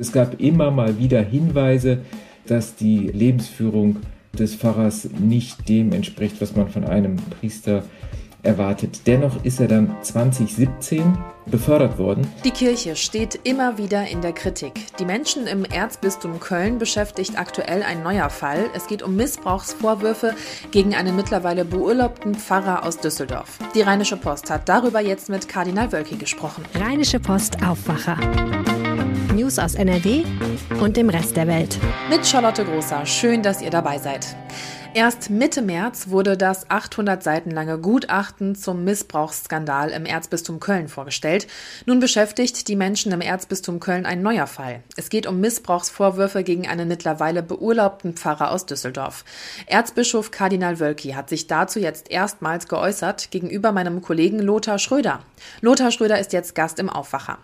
Es gab immer mal wieder Hinweise, dass die Lebensführung des Pfarrers nicht dem entspricht, was man von einem Priester erwartet. Dennoch ist er dann 2017 befördert worden. Die Kirche steht immer wieder in der Kritik. Die Menschen im Erzbistum Köln beschäftigt aktuell ein neuer Fall. Es geht um Missbrauchsvorwürfe gegen einen mittlerweile beurlaubten Pfarrer aus Düsseldorf. Die Rheinische Post hat darüber jetzt mit Kardinal Wölki gesprochen. Rheinische Post Aufwacher. News aus NRW und dem Rest der Welt. Mit Charlotte Großer. Schön, dass ihr dabei seid. Erst Mitte März wurde das 800 Seiten lange Gutachten zum Missbrauchsskandal im Erzbistum Köln vorgestellt. Nun beschäftigt die Menschen im Erzbistum Köln ein neuer Fall. Es geht um Missbrauchsvorwürfe gegen einen mittlerweile beurlaubten Pfarrer aus Düsseldorf. Erzbischof Kardinal Wölki hat sich dazu jetzt erstmals geäußert gegenüber meinem Kollegen Lothar Schröder. Lothar Schröder ist jetzt Gast im Aufwacher.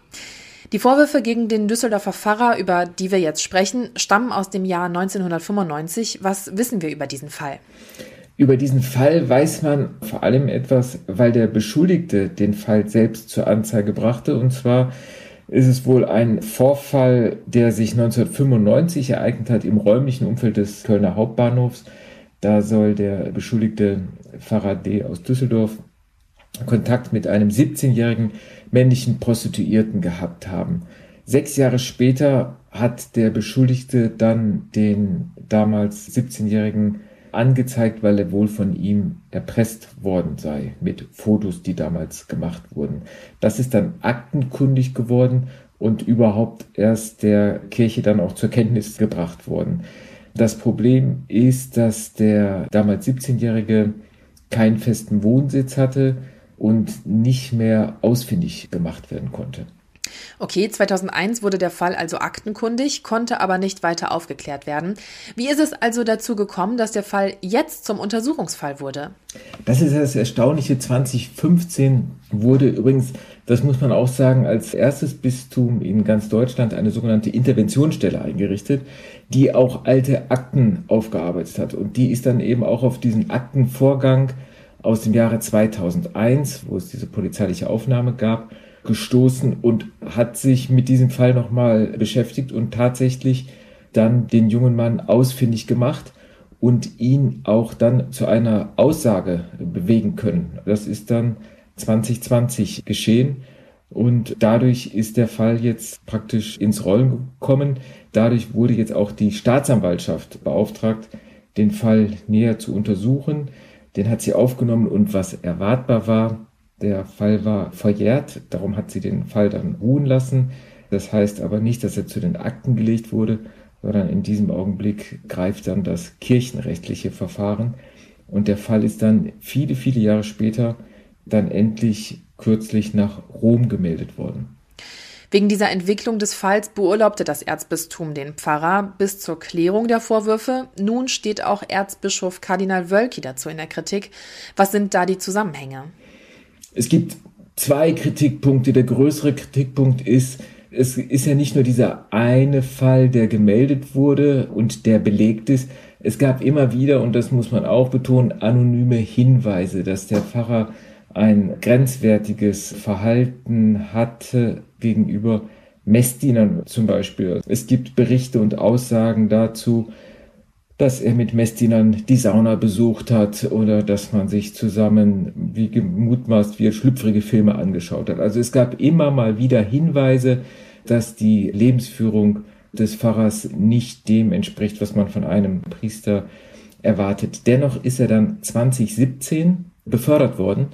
Die Vorwürfe gegen den Düsseldorfer Pfarrer, über die wir jetzt sprechen, stammen aus dem Jahr 1995. Was wissen wir über diesen Fall? Über diesen Fall weiß man vor allem etwas, weil der Beschuldigte den Fall selbst zur Anzeige brachte. Und zwar ist es wohl ein Vorfall, der sich 1995 ereignet hat im räumlichen Umfeld des Kölner Hauptbahnhofs. Da soll der beschuldigte Pfarrer D. aus Düsseldorf Kontakt mit einem 17-jährigen männlichen Prostituierten gehabt haben. Sechs Jahre später hat der Beschuldigte dann den damals 17-jährigen angezeigt, weil er wohl von ihm erpresst worden sei mit Fotos, die damals gemacht wurden. Das ist dann aktenkundig geworden und überhaupt erst der Kirche dann auch zur Kenntnis gebracht worden. Das Problem ist, dass der damals 17-jährige keinen festen Wohnsitz hatte, und nicht mehr ausfindig gemacht werden konnte. Okay, 2001 wurde der Fall also aktenkundig, konnte aber nicht weiter aufgeklärt werden. Wie ist es also dazu gekommen, dass der Fall jetzt zum Untersuchungsfall wurde? Das ist das Erstaunliche. 2015 wurde übrigens, das muss man auch sagen, als erstes Bistum in ganz Deutschland eine sogenannte Interventionsstelle eingerichtet, die auch alte Akten aufgearbeitet hat. Und die ist dann eben auch auf diesen Aktenvorgang aus dem Jahre 2001, wo es diese polizeiliche Aufnahme gab, gestoßen und hat sich mit diesem Fall nochmal beschäftigt und tatsächlich dann den jungen Mann ausfindig gemacht und ihn auch dann zu einer Aussage bewegen können. Das ist dann 2020 geschehen und dadurch ist der Fall jetzt praktisch ins Rollen gekommen. Dadurch wurde jetzt auch die Staatsanwaltschaft beauftragt, den Fall näher zu untersuchen. Den hat sie aufgenommen und was erwartbar war, der Fall war verjährt, darum hat sie den Fall dann ruhen lassen. Das heißt aber nicht, dass er zu den Akten gelegt wurde, sondern in diesem Augenblick greift dann das kirchenrechtliche Verfahren und der Fall ist dann viele, viele Jahre später dann endlich kürzlich nach Rom gemeldet worden. Wegen dieser Entwicklung des Falls beurlaubte das Erzbistum den Pfarrer bis zur Klärung der Vorwürfe. Nun steht auch Erzbischof Kardinal Wölki dazu in der Kritik. Was sind da die Zusammenhänge? Es gibt zwei Kritikpunkte. Der größere Kritikpunkt ist, es ist ja nicht nur dieser eine Fall, der gemeldet wurde und der belegt ist. Es gab immer wieder, und das muss man auch betonen, anonyme Hinweise, dass der Pfarrer ein grenzwertiges Verhalten hatte gegenüber Messdienern zum Beispiel. Es gibt Berichte und Aussagen dazu, dass er mit Messdienern die Sauna besucht hat oder dass man sich zusammen, wie gemutmaßt wird, schlüpfrige Filme angeschaut hat. Also es gab immer mal wieder Hinweise, dass die Lebensführung des Pfarrers nicht dem entspricht, was man von einem Priester erwartet. Dennoch ist er dann 2017 befördert worden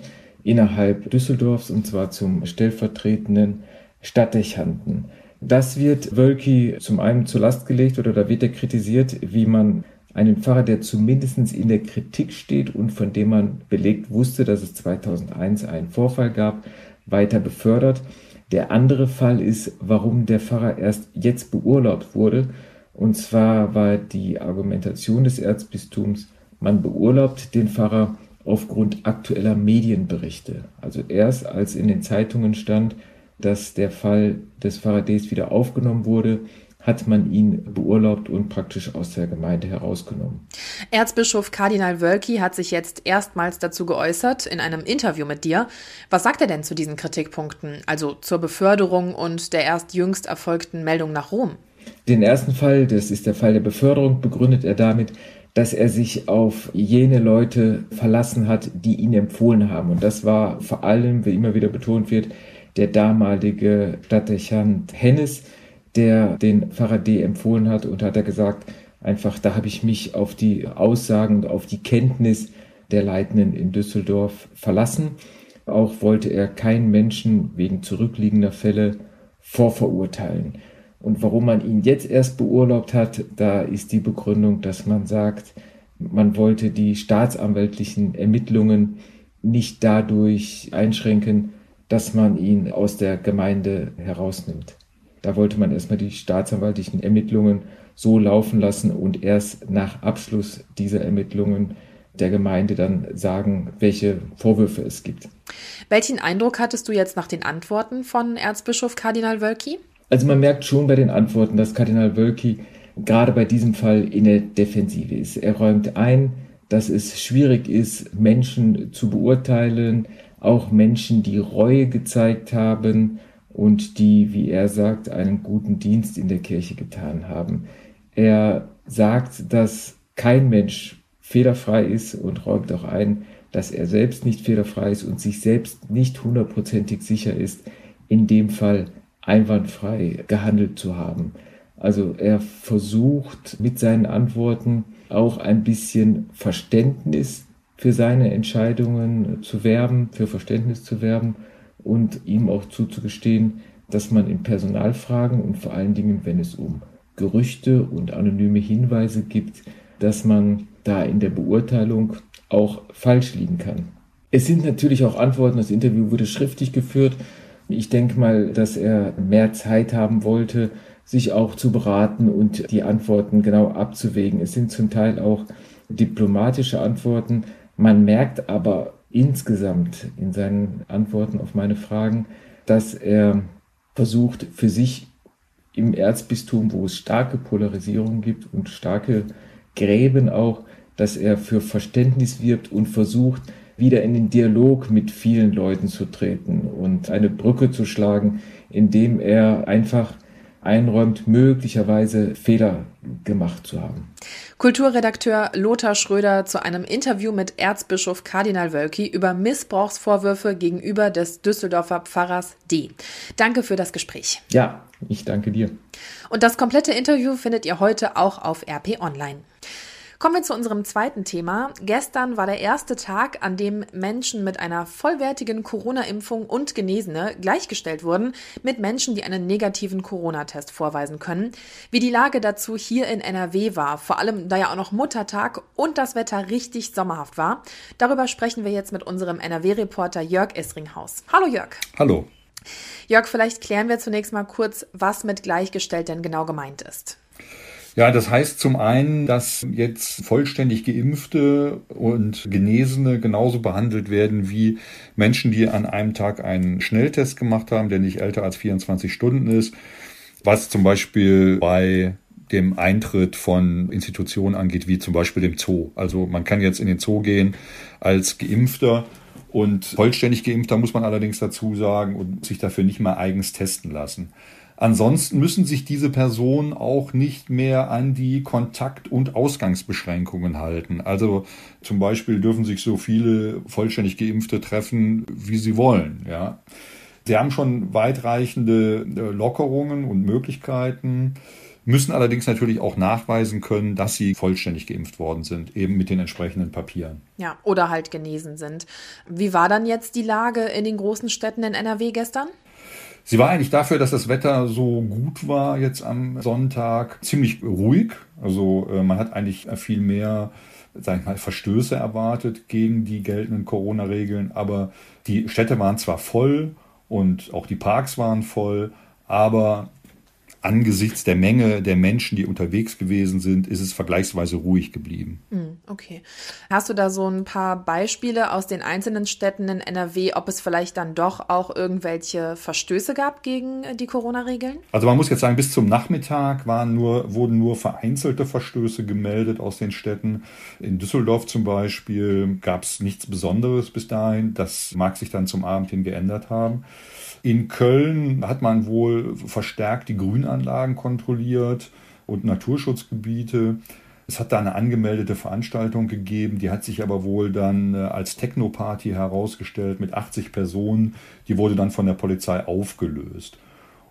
innerhalb Düsseldorfs und zwar zum stellvertretenden Stadtdechanten. Das wird Wölki zum einen zur Last gelegt oder da wird er kritisiert, wie man einen Pfarrer, der zumindest in der Kritik steht und von dem man belegt wusste, dass es 2001 einen Vorfall gab, weiter befördert. Der andere Fall ist, warum der Pfarrer erst jetzt beurlaubt wurde. Und zwar war die Argumentation des Erzbistums, man beurlaubt den Pfarrer aufgrund aktueller Medienberichte. Also erst als in den Zeitungen stand, dass der Fall des Faradays wieder aufgenommen wurde, hat man ihn beurlaubt und praktisch aus der Gemeinde herausgenommen. Erzbischof Kardinal Wölki hat sich jetzt erstmals dazu geäußert in einem Interview mit dir. Was sagt er denn zu diesen Kritikpunkten, also zur Beförderung und der erst jüngst erfolgten Meldung nach Rom? Den ersten Fall, das ist der Fall der Beförderung, begründet er damit, dass er sich auf jene Leute verlassen hat, die ihn empfohlen haben. Und das war vor allem, wie immer wieder betont wird, der damalige Stadtdechant Hennes, der den D. empfohlen hat und hat er gesagt, einfach, da habe ich mich auf die Aussagen auf die Kenntnis der Leitenden in Düsseldorf verlassen. Auch wollte er keinen Menschen wegen zurückliegender Fälle vorverurteilen. Und warum man ihn jetzt erst beurlaubt hat, da ist die Begründung, dass man sagt, man wollte die staatsanwaltlichen Ermittlungen nicht dadurch einschränken, dass man ihn aus der Gemeinde herausnimmt. Da wollte man erstmal die staatsanwaltlichen Ermittlungen so laufen lassen und erst nach Abschluss dieser Ermittlungen der Gemeinde dann sagen, welche Vorwürfe es gibt. Welchen Eindruck hattest du jetzt nach den Antworten von Erzbischof Kardinal Wölki? Also man merkt schon bei den Antworten, dass Kardinal Wölki gerade bei diesem Fall in der Defensive ist. Er räumt ein, dass es schwierig ist, Menschen zu beurteilen, auch Menschen, die Reue gezeigt haben und die, wie er sagt, einen guten Dienst in der Kirche getan haben. Er sagt, dass kein Mensch fehlerfrei ist und räumt auch ein, dass er selbst nicht fehlerfrei ist und sich selbst nicht hundertprozentig sicher ist, in dem Fall einwandfrei gehandelt zu haben. Also er versucht mit seinen Antworten auch ein bisschen Verständnis für seine Entscheidungen zu werben, für Verständnis zu werben und ihm auch zuzugestehen, dass man in Personalfragen und vor allen Dingen, wenn es um Gerüchte und anonyme Hinweise gibt, dass man da in der Beurteilung auch falsch liegen kann. Es sind natürlich auch Antworten, das Interview wurde schriftlich geführt ich denke mal, dass er mehr Zeit haben wollte, sich auch zu beraten und die Antworten genau abzuwägen. Es sind zum Teil auch diplomatische Antworten. Man merkt aber insgesamt in seinen Antworten auf meine Fragen, dass er versucht, für sich im Erzbistum, wo es starke Polarisierung gibt und starke Gräben auch, dass er für Verständnis wirbt und versucht, wieder in den Dialog mit vielen Leuten zu treten und eine Brücke zu schlagen, indem er einfach einräumt, möglicherweise Fehler gemacht zu haben. Kulturredakteur Lothar Schröder zu einem Interview mit Erzbischof Kardinal Wölki über Missbrauchsvorwürfe gegenüber des Düsseldorfer Pfarrers D. Danke für das Gespräch. Ja, ich danke dir. Und das komplette Interview findet ihr heute auch auf RP Online. Kommen wir zu unserem zweiten Thema. Gestern war der erste Tag, an dem Menschen mit einer vollwertigen Corona-Impfung und Genesene gleichgestellt wurden mit Menschen, die einen negativen Corona-Test vorweisen können. Wie die Lage dazu hier in NRW war, vor allem da ja auch noch Muttertag und das Wetter richtig sommerhaft war, darüber sprechen wir jetzt mit unserem NRW-Reporter Jörg Essringhaus. Hallo Jörg. Hallo. Jörg, vielleicht klären wir zunächst mal kurz, was mit gleichgestellt denn genau gemeint ist. Ja, das heißt zum einen, dass jetzt vollständig geimpfte und Genesene genauso behandelt werden wie Menschen, die an einem Tag einen Schnelltest gemacht haben, der nicht älter als 24 Stunden ist, was zum Beispiel bei dem Eintritt von Institutionen angeht, wie zum Beispiel dem Zoo. Also man kann jetzt in den Zoo gehen als Geimpfter und vollständig Geimpfter muss man allerdings dazu sagen und sich dafür nicht mal eigens testen lassen. Ansonsten müssen sich diese Personen auch nicht mehr an die Kontakt- und Ausgangsbeschränkungen halten. Also zum Beispiel dürfen sich so viele vollständig Geimpfte treffen, wie sie wollen. Ja. Sie haben schon weitreichende äh, Lockerungen und Möglichkeiten, müssen allerdings natürlich auch nachweisen können, dass sie vollständig geimpft worden sind, eben mit den entsprechenden Papieren. Ja, oder halt genesen sind. Wie war dann jetzt die Lage in den großen Städten in NRW gestern? Sie war eigentlich dafür, dass das Wetter so gut war jetzt am Sonntag, ziemlich ruhig. Also äh, man hat eigentlich viel mehr, sag ich mal, Verstöße erwartet gegen die geltenden Corona-Regeln. Aber die Städte waren zwar voll und auch die Parks waren voll, aber angesichts der Menge der Menschen, die unterwegs gewesen sind, ist es vergleichsweise ruhig geblieben. Hm, okay. Hast du da so ein paar Beispiele aus den einzelnen Städten in NRW, ob es vielleicht dann doch auch irgendwelche Verstöße gab gegen die Corona-Regeln? Also man muss jetzt sagen, bis zum Nachmittag waren nur, wurden nur vereinzelte Verstöße gemeldet aus den Städten. In Düsseldorf zum Beispiel gab es nichts Besonderes bis dahin. Das mag sich dann zum Abend hin geändert haben. In Köln hat man wohl verstärkt die Grünanlagen kontrolliert und Naturschutzgebiete. Es hat da eine angemeldete Veranstaltung gegeben, die hat sich aber wohl dann äh, als Techno-Party herausgestellt mit 80 Personen. Die wurde dann von der Polizei aufgelöst.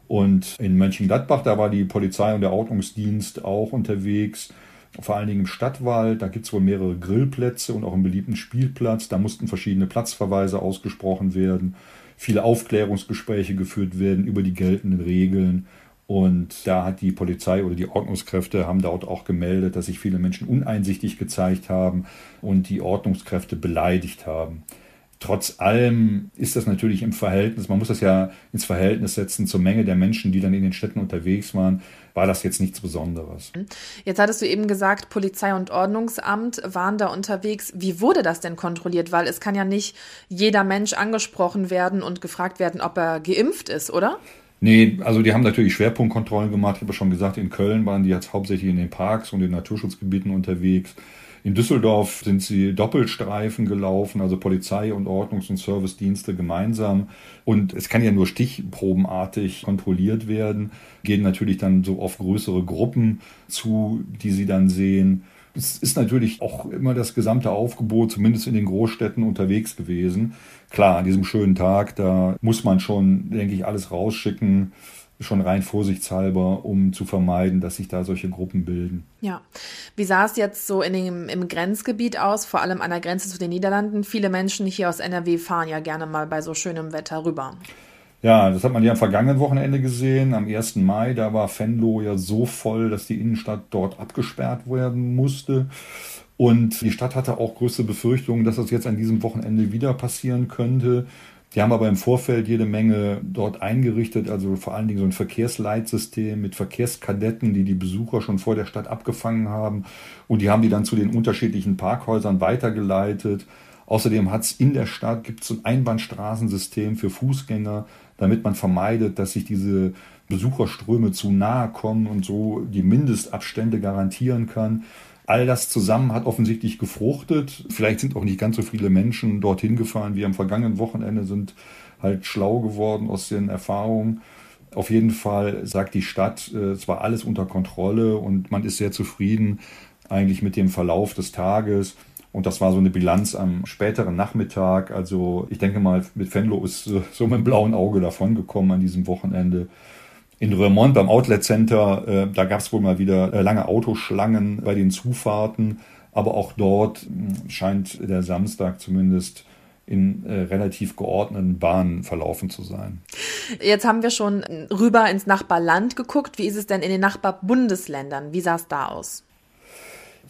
Und in Mönchengladbach, da war die Polizei und der Ordnungsdienst auch unterwegs, vor allen Dingen im Stadtwald. Da gibt es wohl mehrere Grillplätze und auch einen beliebten Spielplatz. Da mussten verschiedene Platzverweise ausgesprochen werden, viele Aufklärungsgespräche geführt werden über die geltenden Regeln. Und da hat die Polizei oder die Ordnungskräfte haben dort auch gemeldet, dass sich viele Menschen uneinsichtig gezeigt haben und die Ordnungskräfte beleidigt haben. Trotz allem ist das natürlich im Verhältnis, man muss das ja ins Verhältnis setzen zur Menge der Menschen, die dann in den Städten unterwegs waren, war das jetzt nichts Besonderes. Jetzt hattest du eben gesagt, Polizei und Ordnungsamt waren da unterwegs. Wie wurde das denn kontrolliert? Weil es kann ja nicht jeder Mensch angesprochen werden und gefragt werden, ob er geimpft ist, oder? Nee, also die haben natürlich Schwerpunktkontrollen gemacht. Ich habe schon gesagt, in Köln waren die jetzt hauptsächlich in den Parks und in Naturschutzgebieten unterwegs. In Düsseldorf sind sie Doppelstreifen gelaufen, also Polizei und Ordnungs- und Servicedienste gemeinsam. Und es kann ja nur stichprobenartig kontrolliert werden, gehen natürlich dann so auf größere Gruppen zu, die sie dann sehen. Es ist natürlich auch immer das gesamte Aufgebot, zumindest in den Großstädten, unterwegs gewesen. Klar, an diesem schönen Tag, da muss man schon, denke ich, alles rausschicken schon rein vorsichtshalber, um zu vermeiden, dass sich da solche Gruppen bilden. Ja. Wie sah es jetzt so in dem, im Grenzgebiet aus, vor allem an der Grenze zu den Niederlanden? Viele Menschen hier aus NRW fahren ja gerne mal bei so schönem Wetter rüber. Ja, das hat man ja am vergangenen Wochenende gesehen. Am 1. Mai, da war Venlo ja so voll, dass die Innenstadt dort abgesperrt werden musste. Und die Stadt hatte auch größte Befürchtungen, dass das jetzt an diesem Wochenende wieder passieren könnte. Die haben aber im Vorfeld jede Menge dort eingerichtet, also vor allen Dingen so ein Verkehrsleitsystem mit Verkehrskadetten, die die Besucher schon vor der Stadt abgefangen haben. Und die haben die dann zu den unterschiedlichen Parkhäusern weitergeleitet. Außerdem hat es in der Stadt gibt so ein Einbahnstraßensystem für Fußgänger, damit man vermeidet, dass sich diese Besucherströme zu nahe kommen und so die Mindestabstände garantieren kann. All das zusammen hat offensichtlich gefruchtet. Vielleicht sind auch nicht ganz so viele Menschen dorthin gefahren wie am vergangenen Wochenende, sind halt schlau geworden aus den Erfahrungen. Auf jeden Fall sagt die Stadt, äh, es war alles unter Kontrolle und man ist sehr zufrieden eigentlich mit dem Verlauf des Tages. Und das war so eine Bilanz am späteren Nachmittag. Also ich denke mal, mit Venlo ist so mit dem blauen Auge davongekommen an diesem Wochenende in Remont beim Outlet Center, äh, da gab es wohl mal wieder äh, lange Autoschlangen bei den Zufahrten. Aber auch dort hm, scheint der Samstag zumindest in äh, relativ geordneten Bahnen verlaufen zu sein. Jetzt haben wir schon rüber ins Nachbarland geguckt. Wie ist es denn in den Nachbarbundesländern? Wie sah es da aus?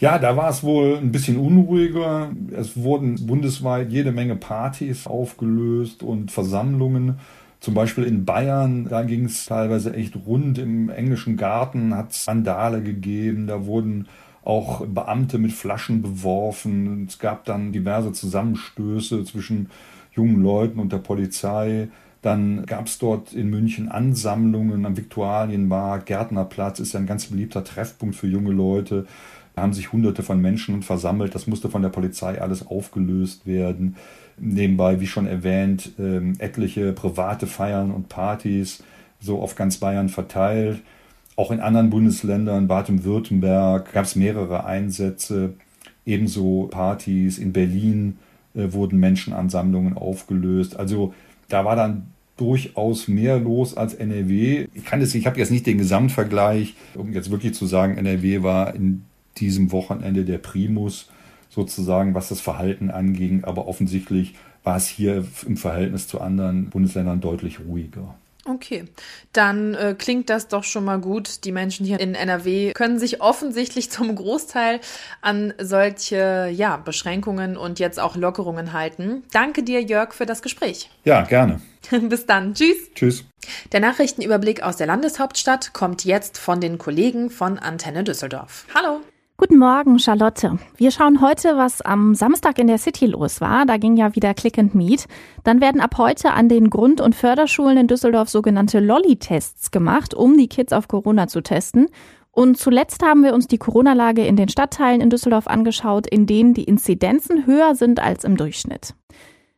Ja, da war es wohl ein bisschen unruhiger. Es wurden bundesweit jede Menge Partys aufgelöst und Versammlungen. Zum Beispiel in Bayern, da ging es teilweise echt rund. Im englischen Garten hat es Sandale gegeben, da wurden auch Beamte mit Flaschen beworfen. Es gab dann diverse Zusammenstöße zwischen jungen Leuten und der Polizei. Dann gab es dort in München Ansammlungen am Viktualienmarkt. Gärtnerplatz ist ja ein ganz beliebter Treffpunkt für junge Leute. Da haben sich hunderte von Menschen versammelt. Das musste von der Polizei alles aufgelöst werden. Nebenbei, wie schon erwähnt, ähm, etliche private Feiern und Partys so auf ganz Bayern verteilt. Auch in anderen Bundesländern, Baden-Württemberg, gab es mehrere Einsätze, ebenso Partys. In Berlin äh, wurden Menschenansammlungen aufgelöst. Also da war dann durchaus mehr los als NRW. Ich kann es, ich habe jetzt nicht den Gesamtvergleich, um jetzt wirklich zu sagen, NRW war in diesem Wochenende der Primus sozusagen, was das Verhalten anging. Aber offensichtlich war es hier im Verhältnis zu anderen Bundesländern deutlich ruhiger. Okay, dann äh, klingt das doch schon mal gut. Die Menschen hier in NRW können sich offensichtlich zum Großteil an solche ja, Beschränkungen und jetzt auch Lockerungen halten. Danke dir, Jörg, für das Gespräch. Ja, gerne. Bis dann. Tschüss. Tschüss. Der Nachrichtenüberblick aus der Landeshauptstadt kommt jetzt von den Kollegen von Antenne Düsseldorf. Hallo. Guten Morgen, Charlotte. Wir schauen heute, was am Samstag in der City los war. Da ging ja wieder Click and Meet. Dann werden ab heute an den Grund- und Förderschulen in Düsseldorf sogenannte Lolli-Tests gemacht, um die Kids auf Corona zu testen. Und zuletzt haben wir uns die Corona-Lage in den Stadtteilen in Düsseldorf angeschaut, in denen die Inzidenzen höher sind als im Durchschnitt.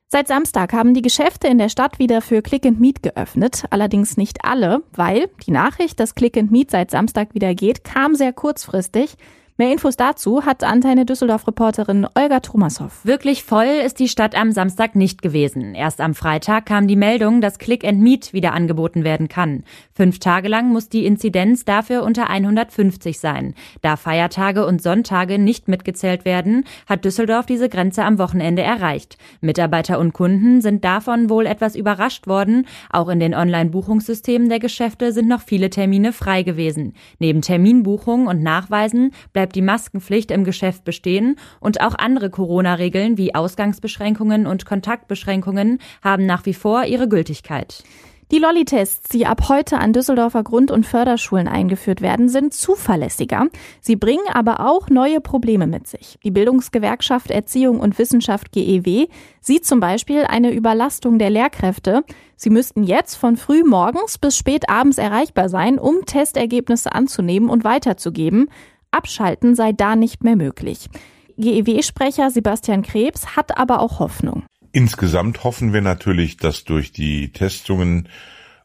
Seit Samstag haben die Geschäfte in der Stadt wieder für Click and Meet geöffnet, allerdings nicht alle, weil die Nachricht, dass Click and Meet seit Samstag wieder geht, kam sehr kurzfristig. Mehr Infos dazu hat Antenne Düsseldorf-Reporterin Olga Trumassow. Wirklich voll ist die Stadt am Samstag nicht gewesen. Erst am Freitag kam die Meldung, dass Click and Meet wieder angeboten werden kann. Fünf Tage lang muss die Inzidenz dafür unter 150 sein. Da Feiertage und Sonntage nicht mitgezählt werden, hat Düsseldorf diese Grenze am Wochenende erreicht. Mitarbeiter und Kunden sind davon wohl etwas überrascht worden. Auch in den Online-Buchungssystemen der Geschäfte sind noch viele Termine frei gewesen. Neben Terminbuchung und Nachweisen bleibt bleibt die Maskenpflicht im Geschäft bestehen und auch andere Corona-Regeln wie Ausgangsbeschränkungen und Kontaktbeschränkungen haben nach wie vor ihre Gültigkeit. Die Lolli-Tests, die ab heute an Düsseldorfer Grund- und Förderschulen eingeführt werden, sind zuverlässiger. Sie bringen aber auch neue Probleme mit sich. Die Bildungsgewerkschaft Erziehung und Wissenschaft GEW sieht zum Beispiel eine Überlastung der Lehrkräfte. Sie müssten jetzt von früh morgens bis spät abends erreichbar sein, um Testergebnisse anzunehmen und weiterzugeben. Abschalten sei da nicht mehr möglich. GEW-Sprecher Sebastian Krebs hat aber auch Hoffnung. Insgesamt hoffen wir natürlich, dass durch die Testungen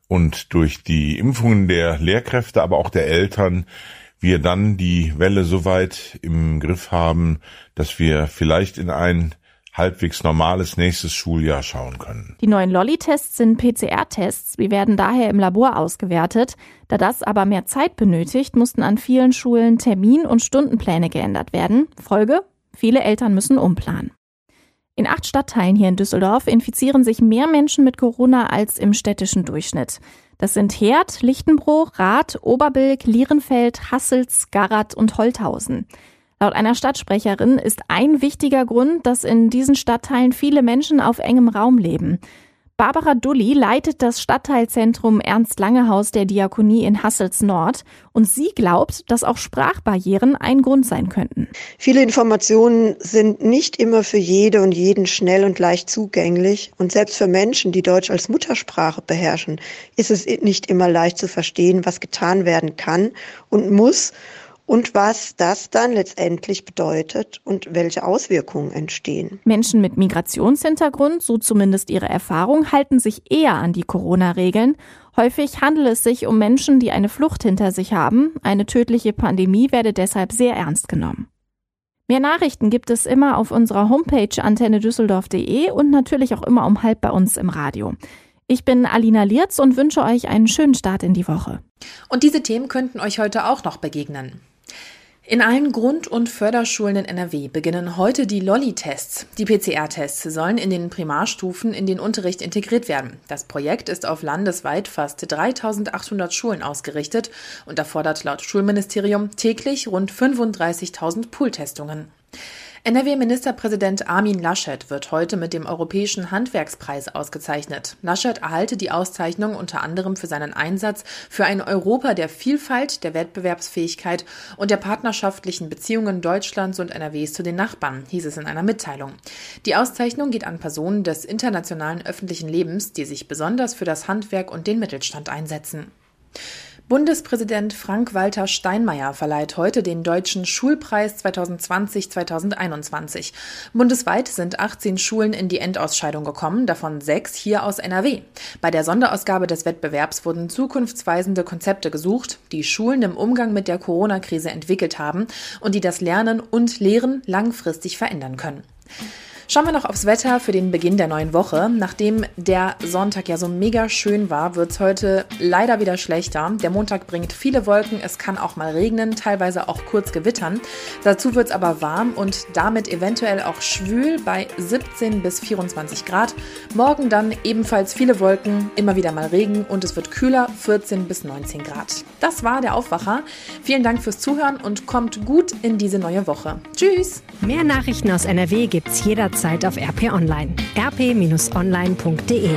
und durch die Impfungen der Lehrkräfte, aber auch der Eltern wir dann die Welle so weit im Griff haben, dass wir vielleicht in ein halbwegs normales nächstes Schuljahr schauen können. Die neuen Lolli-Tests sind PCR-Tests. Sie werden daher im Labor ausgewertet. Da das aber mehr Zeit benötigt, mussten an vielen Schulen Termin- und Stundenpläne geändert werden. Folge? Viele Eltern müssen umplanen. In acht Stadtteilen hier in Düsseldorf infizieren sich mehr Menschen mit Corona als im städtischen Durchschnitt. Das sind Herd, Lichtenbruch, Rath, Oberbilk, Lierenfeld, Hassels, Garat und Holthausen. Laut einer Stadtsprecherin ist ein wichtiger Grund, dass in diesen Stadtteilen viele Menschen auf engem Raum leben. Barbara Dulli leitet das Stadtteilzentrum Ernst Langehaus der Diakonie in Hassels Nord und sie glaubt, dass auch Sprachbarrieren ein Grund sein könnten. Viele Informationen sind nicht immer für jede und jeden schnell und leicht zugänglich und selbst für Menschen, die Deutsch als Muttersprache beherrschen, ist es nicht immer leicht zu verstehen, was getan werden kann und muss und was das dann letztendlich bedeutet und welche Auswirkungen entstehen. Menschen mit Migrationshintergrund, so zumindest ihre Erfahrung, halten sich eher an die Corona-Regeln. Häufig handelt es sich um Menschen, die eine Flucht hinter sich haben. Eine tödliche Pandemie werde deshalb sehr ernst genommen. Mehr Nachrichten gibt es immer auf unserer Homepage antennedüsseldorf.de und natürlich auch immer um halb bei uns im Radio. Ich bin Alina Lierz und wünsche euch einen schönen Start in die Woche. Und diese Themen könnten euch heute auch noch begegnen. In allen Grund- und Förderschulen in NRW beginnen heute die Lolli-Tests. Die PCR-Tests sollen in den Primarstufen in den Unterricht integriert werden. Das Projekt ist auf landesweit fast 3800 Schulen ausgerichtet und erfordert laut Schulministerium täglich rund 35.000 Pooltestungen. NRW-Ministerpräsident Armin Laschet wird heute mit dem Europäischen Handwerkspreis ausgezeichnet. Laschet erhalte die Auszeichnung unter anderem für seinen Einsatz für ein Europa der Vielfalt, der Wettbewerbsfähigkeit und der partnerschaftlichen Beziehungen Deutschlands und NRWs zu den Nachbarn, hieß es in einer Mitteilung. Die Auszeichnung geht an Personen des internationalen öffentlichen Lebens, die sich besonders für das Handwerk und den Mittelstand einsetzen. Bundespräsident Frank-Walter Steinmeier verleiht heute den Deutschen Schulpreis 2020-2021. Bundesweit sind 18 Schulen in die Endausscheidung gekommen, davon sechs hier aus NRW. Bei der Sonderausgabe des Wettbewerbs wurden zukunftsweisende Konzepte gesucht, die Schulen im Umgang mit der Corona-Krise entwickelt haben und die das Lernen und Lehren langfristig verändern können. Schauen wir noch aufs Wetter für den Beginn der neuen Woche. Nachdem der Sonntag ja so mega schön war, wird es heute leider wieder schlechter. Der Montag bringt viele Wolken, es kann auch mal regnen, teilweise auch kurz gewittern. Dazu wird es aber warm und damit eventuell auch schwül bei 17 bis 24 Grad. Morgen dann ebenfalls viele Wolken, immer wieder mal Regen und es wird kühler, 14 bis 19 Grad. Das war der Aufwacher. Vielen Dank fürs Zuhören und kommt gut in diese neue Woche. Tschüss! Mehr Nachrichten aus NRW gibt's jederzeit auf RP Online. rp-online.de